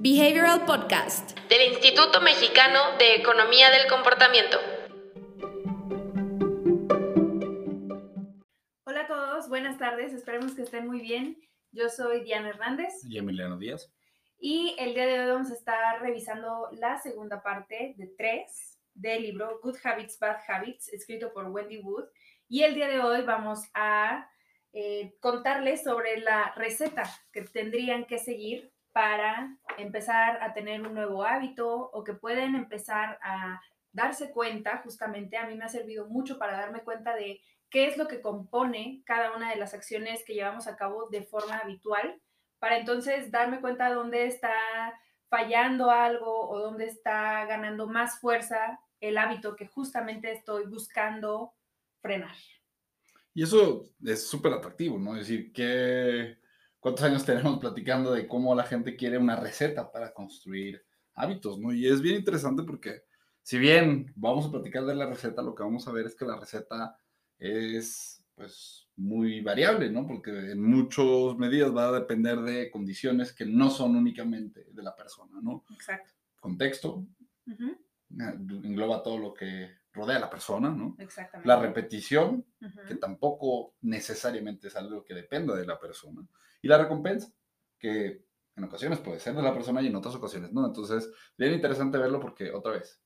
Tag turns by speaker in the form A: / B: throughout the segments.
A: Behavioral Podcast
B: del Instituto Mexicano de Economía del Comportamiento.
C: Hola a todos, buenas tardes, esperemos que estén muy bien. Yo soy Diana Hernández.
D: Y Emiliano Díaz.
C: Y el día de hoy vamos a estar revisando la segunda parte de tres del libro Good Habits, Bad Habits, escrito por Wendy Wood. Y el día de hoy vamos a eh, contarles sobre la receta que tendrían que seguir para empezar a tener un nuevo hábito o que pueden empezar a darse cuenta, justamente a mí me ha servido mucho para darme cuenta de qué es lo que compone cada una de las acciones que llevamos a cabo de forma habitual, para entonces darme cuenta dónde está fallando algo o dónde está ganando más fuerza el hábito que justamente estoy buscando frenar.
D: Y eso es súper atractivo, ¿no? Es decir, que ¿cuántos años tenemos platicando de cómo la gente quiere una receta para construir hábitos, ¿no? Y es bien interesante porque si bien vamos a platicar de la receta, lo que vamos a ver es que la receta es, pues, muy variable, ¿no? Porque en muchas medidas va a depender de condiciones que no son únicamente de la persona, ¿no?
C: Exacto.
D: Contexto, engloba todo lo que rodea a la persona, ¿no?
C: Exactamente.
D: La repetición, que tampoco necesariamente es algo que dependa de la persona. Y la recompensa, que en ocasiones puede ser de la persona y en otras ocasiones no. Entonces, bien interesante verlo porque, otra vez,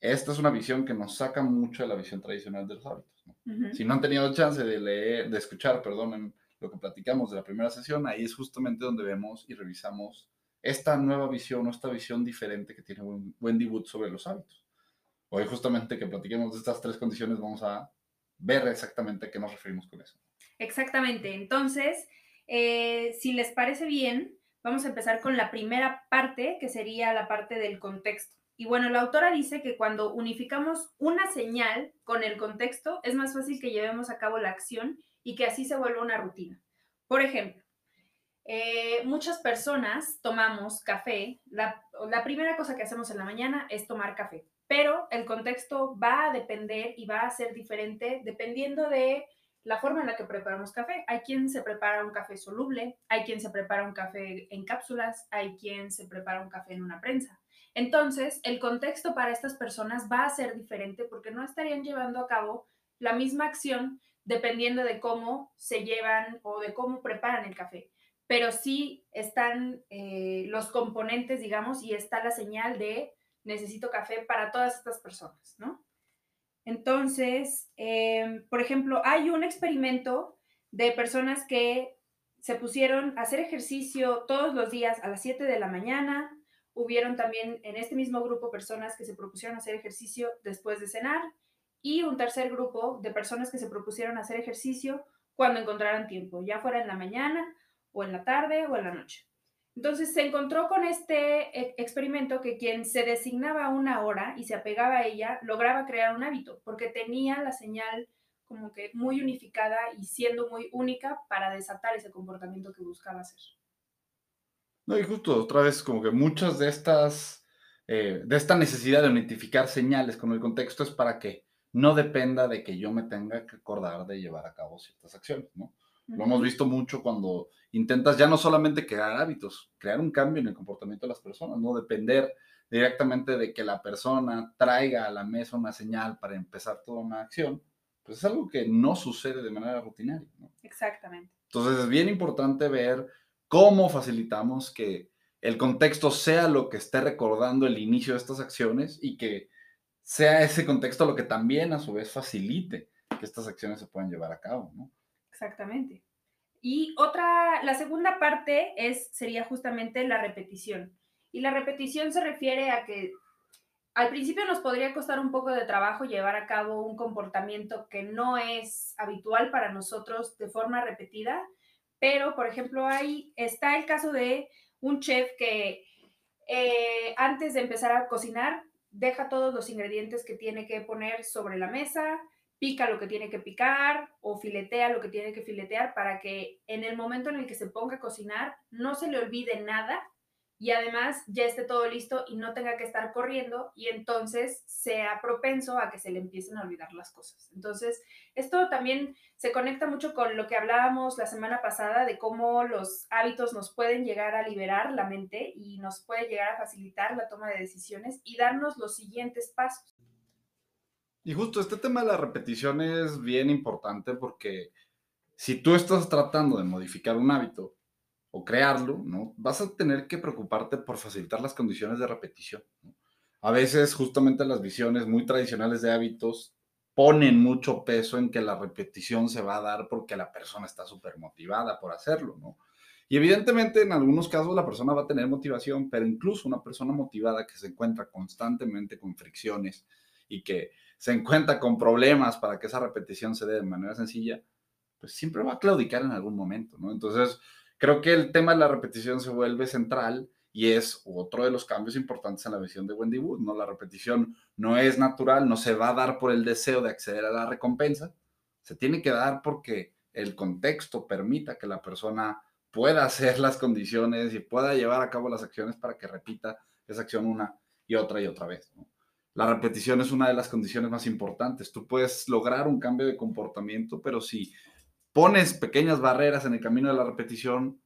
D: esta es una visión que nos saca mucho de la visión tradicional de los hábitos. Si no han tenido chance de leer, de escuchar, perdón, lo que platicamos de la primera sesión, ahí es justamente donde vemos y revisamos esta nueva visión o esta visión diferente que tiene Wendy Wood sobre los hábitos. Hoy justamente que platiquemos de estas tres condiciones vamos a ver exactamente a qué nos referimos con eso.
C: Exactamente. Entonces, eh, si les parece bien, vamos a empezar con la primera parte, que sería la parte del contexto. Y bueno, la autora dice que cuando unificamos una señal con el contexto, es más fácil que llevemos a cabo la acción y que así se vuelva una rutina. Por ejemplo, eh, muchas personas tomamos café. La, primera cosa que hacemos en la mañana es tomar café, pero el contexto va a depender y va a ser diferente dependiendo de la forma en la que preparamos café. Hay quien se prepara un café soluble, hay quien se prepara un café en cápsulas, hay quien se prepara un café en una prensa. Entonces, el contexto para estas personas va a ser diferente porque no estarían llevando a cabo la misma acción dependiendo de cómo se llevan o de cómo preparan el café pero sí están eh, los componentes, digamos, y está la señal de necesito café para todas estas personas, ¿no? Entonces, em, por ejemplo, hay un experimento de personas que se pusieron a hacer ejercicio todos los días a las 7 de la mañana. Hubieron también en este mismo grupo personas que se propusieron hacer ejercicio después de cenar y un tercer grupo de personas que se propusieron hacer ejercicio cuando encontraran tiempo, ya fuera en la mañana o en la tarde o en la noche. Entonces se encontró con este e, experimento que quien se designaba una hora y se apegaba a ella lograba crear un hábito porque tenía la señal como que muy unificada y siendo muy única para desatar ese comportamiento que buscaba hacer.
D: No, y justo otra vez como que muchas de estas, eh, de esta necesidad de identificar señales con el contexto es para que no dependa de que yo me tenga que acordar de llevar a cabo ciertas acciones, ¿no? Lo hemos visto mucho cuando intentas ya no solamente crear hábitos, crear un cambio en el comportamiento de las personas, no depender directamente de que la persona traiga a la mesa una señal para empezar toda una acción, pues es algo que no sucede de manera rutinaria.
C: Exactamente.
D: Entonces es bien importante ver cómo facilitamos que el contexto sea lo que esté recordando el inicio de estas acciones y que sea ese contexto lo que también a su vez facilite que estas acciones se puedan llevar a cabo, ¿no?
C: Exactamente. Y otra, la segunda parte es, sería justamente la repetición. Y la repetición se refiere a que al principio nos podría costar un poco de trabajo llevar a cabo un comportamiento que no es habitual para nosotros de forma repetida, pero por ejemplo ahí está el caso de un chef que eh, antes de empezar a cocinar deja todos los ingredientes que tiene que poner sobre la mesa, pica lo que tiene que picar o filetea lo que tiene que filetear para que en el momento en el que se ponga a cocinar no se le olvide nada y además ya esté todo listo y no tenga que estar corriendo y entonces sea propenso a que se le empiecen a olvidar las cosas. Entonces, esto también se conecta mucho con lo que hablábamos la semana pasada de cómo los hábitos nos pueden llegar a liberar la mente y nos puede llegar a facilitar la toma de decisiones y darnos los siguientes pasos.
D: Y justo este tema de la repetición es bien importante porque si tú estás tratando de modificar un hábito, o crearlo, ¿no? Vas a tener que preocuparte por facilitar las condiciones de repetición. A veces justamente las visiones muy tradicionales de hábitos ponen mucho peso en que la repetición se va a dar porque la persona está súper motivada por hacerlo, ¿no? Y evidentemente en algunos casos la persona va a tener motivación, pero incluso una persona motivada que se encuentra constantemente con fricciones y que se encuentra con problemas para que esa repetición se dé de manera sencilla, pues siempre va a claudicar en algún momento, ¿no? Entonces, creo que el tema de la repetición se vuelve central y es otro de los cambios importantes en la visión de Wendy Wood, ¿no? La repetición no es natural, no se va a dar por el deseo de acceder a la recompensa, se tiene que dar porque el contexto permita que la persona pueda hacer las condiciones y pueda llevar a cabo las acciones para que repita esa acción una y otra y otra vez. La repetición es una de las condiciones más importantes. Tú puedes lograr un cambio de comportamiento, pero si pones pequeñas barreras en el camino de la repetición,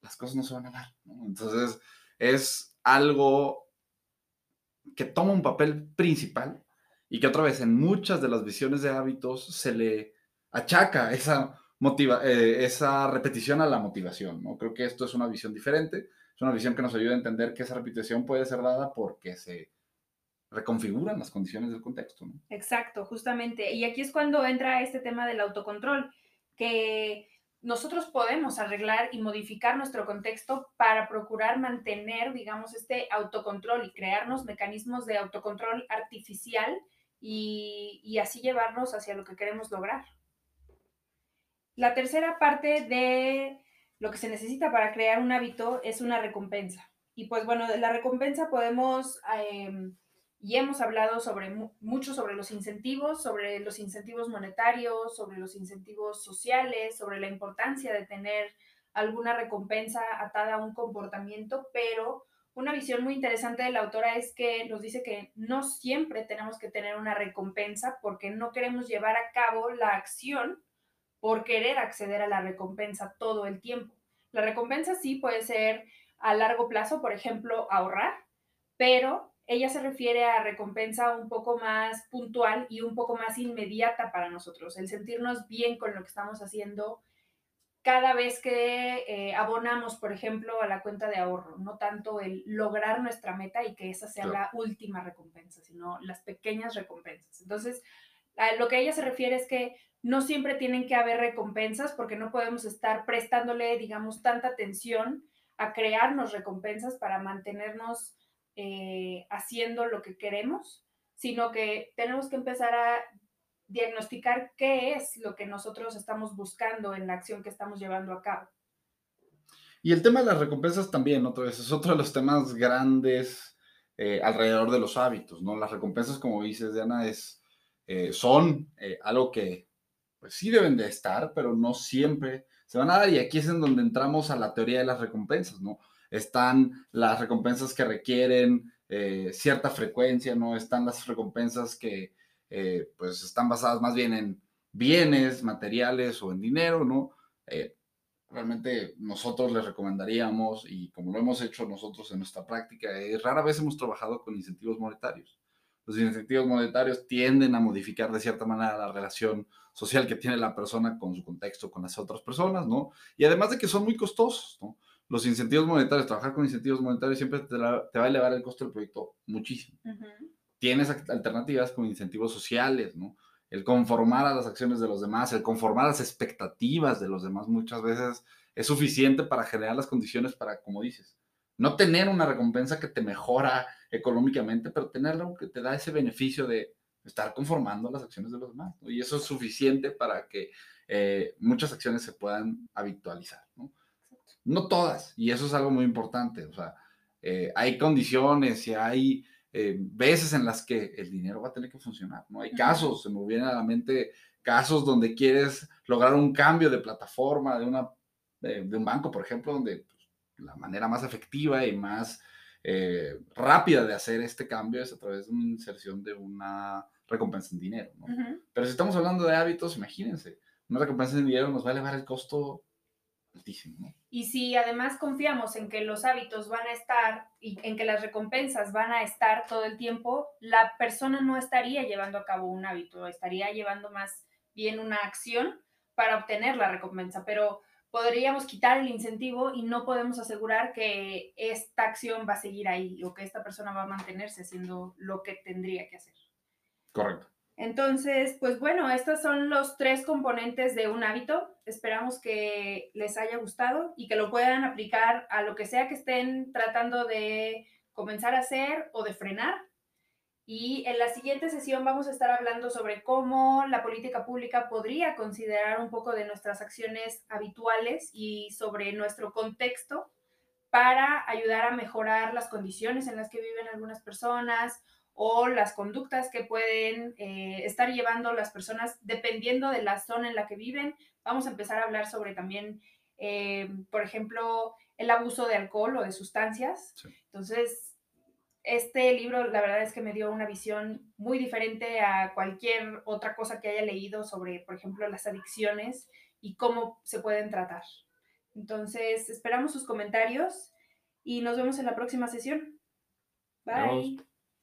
D: las cosas no se van a dar. Entonces, es algo que toma un papel principal y que otra vez en muchas de las visiones de hábitos se le achaca esa, motiva eh, esa repetición a la motivación. ¿no? Creo que esto es una visión diferente, es una visión que nos ayuda a entender que esa repetición puede ser dada porque se reconfiguran las condiciones del contexto. ¿no?
C: Exacto, justamente. Y aquí es cuando entra este tema del autocontrol que nosotros podemos arreglar y modificar nuestro contexto para procurar mantener, digamos, este autocontrol y crearnos mecanismos de autocontrol artificial y, así llevarnos hacia lo que queremos lograr. La tercera parte de lo que se necesita para crear un hábito es una recompensa. Y pues bueno, la recompensa podemos em, y hemos hablado sobre mucho sobre los incentivos, sobre los incentivos monetarios, sobre los incentivos sociales, sobre la importancia de tener alguna recompensa atada a un comportamiento, pero una visión muy interesante de la autora es que nos dice que no siempre tenemos que tener una recompensa porque no queremos llevar a cabo la acción por querer acceder a la recompensa todo el tiempo. La recompensa sí puede ser a largo plazo, por ejemplo, ahorrar, pero ella se refiere a recompensa un poco más puntual y un poco más inmediata para nosotros, el sentirnos bien con lo que estamos haciendo cada vez que eh, abonamos, por ejemplo, a la cuenta de ahorro, no tanto el lograr nuestra meta y que esa sea la última recompensa, sino las pequeñas recompensas. Entonces, a lo que ella se refiere es que no siempre tienen que haber recompensas porque no podemos estar prestándole, digamos, tanta atención a crearnos recompensas para mantenernos eh, haciendo lo que queremos, sino que tenemos que empezar a diagnosticar qué es lo que nosotros estamos buscando en la acción que estamos llevando a cabo.
D: Y el tema de las recompensas también, otra vez, es otro de los temas grandes eh, alrededor de los hábitos, ¿no? Las recompensas, como dices, Diana, es, eh, son algo que pues sí deben de estar, pero no siempre se van a dar. Y aquí es en donde entramos a la teoría de las recompensas, ¿no? Están las recompensas que requieren eh, cierta frecuencia, ¿no? Están las recompensas que eh, pues están basadas más bien en bienes, materiales o en dinero, ¿no? Eh, realmente nosotros les recomendaríamos, y como lo hemos hecho nosotros en nuestra práctica, rara vez hemos trabajado con incentivos monetarios. Los incentivos monetarios tienden a modificar de cierta manera la relación social que tiene la persona con su contexto, con las otras personas, ¿no? Y además de que son muy costosos, ¿no? Los incentivos monetarios, trabajar con incentivos monetarios siempre te, va a elevar el costo del proyecto muchísimo. Tienes alternativas con incentivos sociales, ¿no? El conformar a las acciones de los demás, el conformar a las expectativas de los demás muchas veces es suficiente para generar las condiciones para, como dices, no tener una recompensa que te mejora económicamente, pero tener algo que te da ese beneficio de estar conformando las acciones de los demás. Y eso es suficiente para que eh, muchas acciones se puedan habitualizar. ¿no? No todas, y eso es algo muy importante. O sea, eh, hay condiciones y hay eh, veces en las que el dinero va a tener que funcionar. ¿no? Hay casos, se me viene a la mente casos donde quieres lograr un cambio de plataforma de, una, de, un banco, por ejemplo, donde pues, la manera más efectiva y más eh, rápida de hacer este cambio es a través de una inserción de una recompensa en dinero. ¿no? Pero si estamos hablando de hábitos, imagínense, una recompensa en dinero nos va a elevar el costo altísimo. ¿no?
C: Y si además confiamos en que los hábitos van a estar y en que las recompensas van a estar todo el tiempo, la persona no estaría llevando a cabo un hábito, estaría llevando más bien una acción para obtener la recompensa. Pero podríamos quitar el incentivo y no podemos asegurar que esta acción va a seguir ahí o que esta persona va a mantenerse haciendo lo que tendría que hacer.
D: Correcto.
C: Entonces, pues bueno, estos son los tres componentes de un hábito. Esperamos que les haya gustado y que lo puedan aplicar a lo que sea que estén tratando de comenzar a hacer o de frenar. Y en la siguiente sesión vamos a estar hablando sobre cómo la política pública podría considerar un poco de nuestras acciones habituales y sobre nuestro contexto para ayudar a mejorar las condiciones en las que viven algunas personas o las conductas que pueden eh, estar llevando las personas dependiendo de la zona en la que viven. Vamos a empezar a hablar sobre también, eh, por ejemplo, el abuso de alcohol o de sustancias. Entonces, este libro la verdad es que me dio una visión muy diferente a cualquier otra cosa que haya leído sobre, por ejemplo, las adicciones y cómo se pueden tratar. Entonces, esperamos sus comentarios y nos vemos en la próxima sesión. Bye.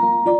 B: Thank you.